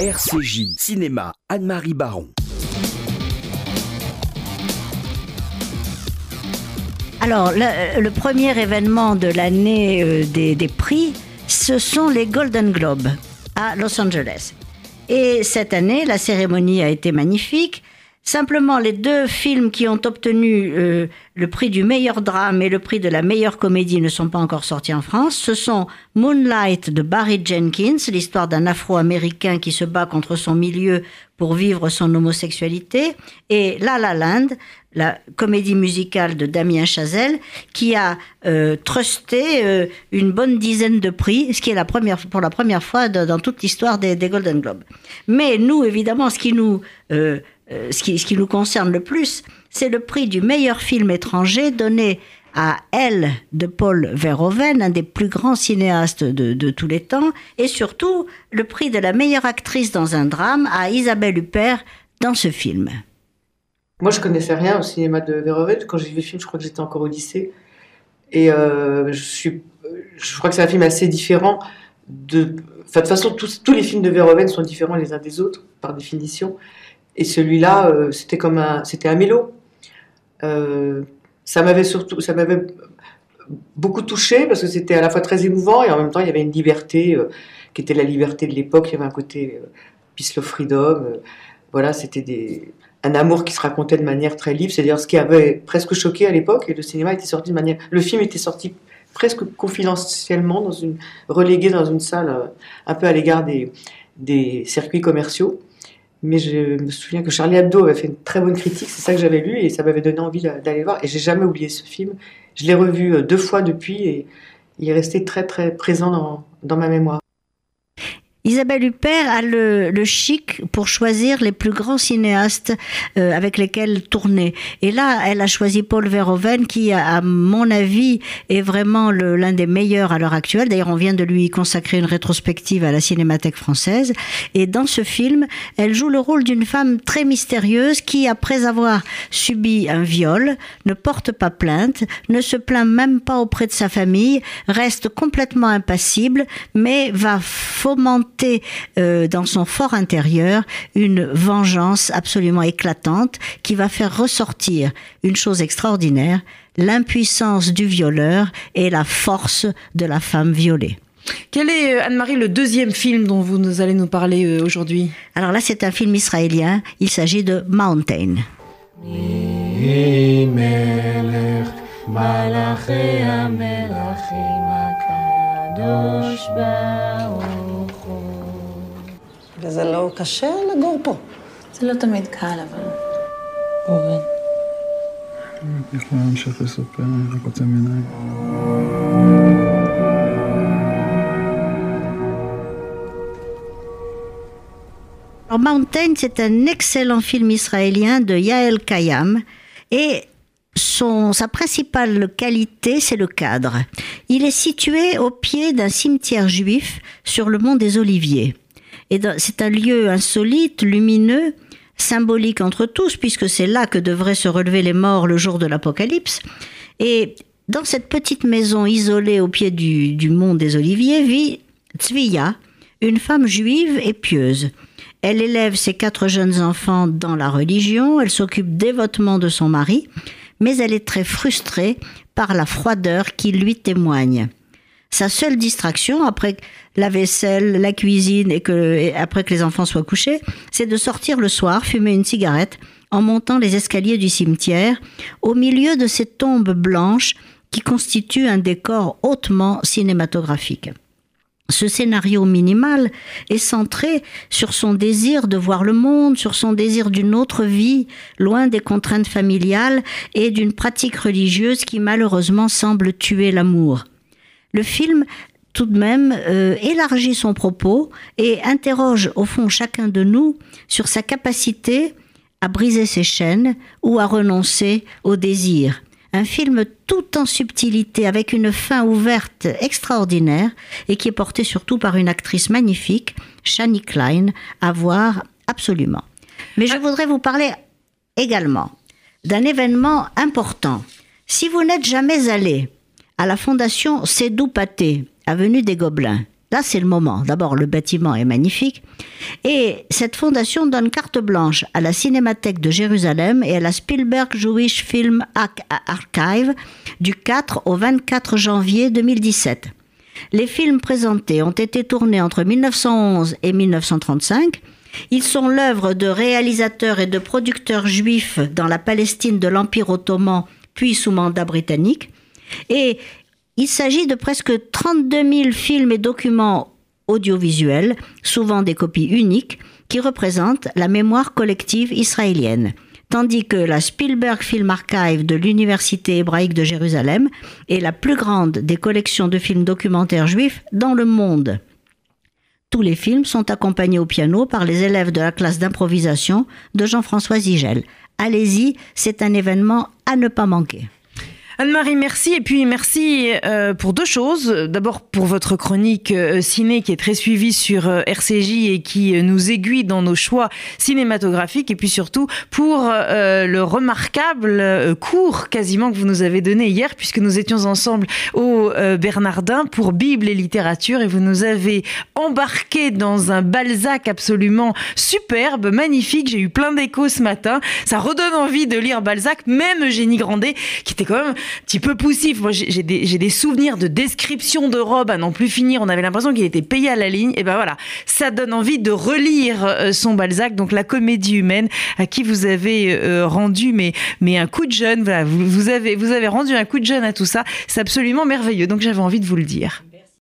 RCJ Cinéma, Anne-Marie Baron. Alors, le, premier événement de l'année euh, des prix, ce sont les Golden Globes à Los Angeles. Et cette année, la cérémonie a été magnifique. Simplement, les deux films qui ont obtenu euh, le prix du meilleur drame et le prix de la meilleure comédie ne sont pas encore sortis en France. Ce sont Moonlight de Barry Jenkins, l'histoire d'un Afro-Américain qui se bat contre son milieu pour vivre son homosexualité, et La La Land, la comédie musicale de Damien Chazelle, qui a euh, trusté euh, une bonne dizaine de prix, ce qui est la première, pour la première fois dans toute l'histoire des, des Golden Globes. Mais nous, évidemment, ce qui nous, euh, ce qui, nous concerne le plus, c'est le prix du meilleur film étranger donné à Elle de Paul Verhoeven, un des plus grands cinéastes de, tous les temps, et surtout le prix de la meilleure actrice dans un drame à Isabelle Huppert dans ce film. Moi, je connaissais rien au cinéma de Verhoeven. Quand j'ai vu le film, je crois que j'étais encore au lycée. Et euh, je, crois que c'est un film assez différent. De, toute façon, tous les films de Verhoeven sont différents les uns des autres, par définition. Et celui-là, euh, c'était comme un, c'était un mélo. Euh, ça m'avait surtout, ça m'avait beaucoup touché parce que c'était à la fois très émouvant et en même temps, il y avait une liberté euh, qui était la liberté de l'époque. Il y avait un côté peace, love, freedom. voilà, c'était des, un amour qui se racontait de manière très libre, c'est-à-dire ce qui avait presque choqué à l'époque, et le cinéma était sorti de manière, le film était sorti presque confidentiellement, dans une, relégué dans une salle, un peu à l'égard des, des circuits commerciaux. Mais je me souviens que Charlie Hebdo avait fait une très bonne critique, c'est ça que j'avais lu, et ça m'avait donné envie d'a- d'aller voir, et j'ai jamais oublié ce film. Je l'ai revu euh, deux fois depuis, et il est resté très très présent dans, dans ma mémoire. Isabelle Huppert a le, le chic pour choisir les plus grands cinéastes euh, avec lesquels tourner. Et là, elle a choisi Paul Verhoeven, qui, à mon avis, est vraiment l'un des meilleurs à l'heure actuelle. D'ailleurs, on vient de lui consacrer une rétrospective à la Cinémathèque française. Et dans ce film, elle joue le rôle d'une femme très mystérieuse qui, après avoir subi un viol, ne porte pas plainte, ne se plaint même pas auprès de sa famille, reste complètement impassible, mais va fomenter euh, dans son fort intérieur une vengeance absolument éclatante qui va faire ressortir une chose extraordinaire, l'impuissance du violeur et la force de la femme violée. Quel est, euh, Anne-Marie, le deuxième film dont vous nous allez nous parler euh, aujourd'hui? Alors là, c'est un film israélien. Il s'agit de Mountain. וזה לא קשה לגור פה. זה לא תמיד קל, אבל... ראובן. אני יכול להמשיך לספר, אני רק רוצה מנהל. Alors Mountain, c'est un excellent film israélien de Yael Kayam et son, sa principale qualité, c'est le cadre. Il est situé au pied d'un cimetière juif sur le mont des Oliviers. C'est un lieu insolite, lumineux, symbolique entre tous, puisque c'est là que devraient se relever les morts le jour de l'Apocalypse. Et dans cette petite maison isolée au pied du, du mont des Oliviers vit Tzviya, une femme juive et pieuse. Elle élève ses quatre jeunes enfants dans la religion, elle s'occupe dévotement de son mari, mais elle est très frustrée par la froideur qui lui témoigne. Sa seule distraction après la vaisselle, la cuisine et, que, après que les enfants soient couchés, c'est de sortir le soir, fumer une cigarette en montant les escaliers du cimetière au milieu de ces tombes blanches qui constituent un décor hautement cinématographique. Ce scénario minimal est centré sur son désir de voir le monde, sur son désir d'une autre vie, loin des contraintes familiales et d'une pratique religieuse qui malheureusement semble tuer l'amour. Le film, tout de même, euh, élargit son propos et interroge au fond chacun de nous sur sa capacité à briser ses chaînes ou à renoncer au désir. Un film tout en subtilité, avec une fin ouverte extraordinaire et qui est porté surtout par une actrice magnifique, Shani Klein, à voir absolument. Mais je voudrais vous parler également d'un événement important. Si vous n'êtes jamais allé à la fondation Sédou Paté, avenue des Gobelins, Là, c'est le moment. D'abord, le bâtiment est magnifique. Et cette fondation donne carte blanche à la Cinémathèque de Jérusalem et à la Spielberg Jewish Film Archive du 4 au 24 janvier 2017. Les films présentés ont été tournés entre 1911 et 1935. Ils sont l'œuvre de réalisateurs et de producteurs juifs dans la Palestine de l'Empire ottoman, puis sous mandat britannique. Et il s'agit de presque 32 000 films et documents audiovisuels, souvent des copies uniques, qui représentent la mémoire collective israélienne tandis que la Spielberg Film Archive de l'Université hébraïque de Jérusalem est la plus grande des collections de films documentaires juifs dans le monde. Tous les films sont accompagnés au piano par les élèves de la classe d'improvisation de Jean-François Zigel. Allez-y, c'est un événement à ne pas manquer. Anne-Marie, merci. Et puis merci euh, pour deux choses. D'abord pour votre chronique euh, ciné qui est très suivie sur euh, RCJ et qui nous aiguille dans nos choix cinématographiques. Et puis surtout pour le remarquable cours quasiment que vous nous avez donné hier puisque nous étions ensemble au Bernardin pour Bible et littérature et vous nous avez embarqué dans un Balzac absolument superbe, magnifique. J'ai eu plein d'échos ce matin. Ça redonne envie de lire Balzac, même Eugénie Grandet qui était quand même petit peu poussif. Moi, j'ai des, souvenirs de description de robes à n'en plus finir. On avait l'impression qu'il était payé à la ligne. Et ben voilà, ça donne envie de relire euh, son Balzac, donc la comédie humaine, à qui vous avez euh, rendu mais, mais un coup de jeune. Voilà, vous, vous, avez, vous avez rendu un coup de jeune à tout ça. C'est absolument merveilleux. Donc j'avais envie de vous le dire.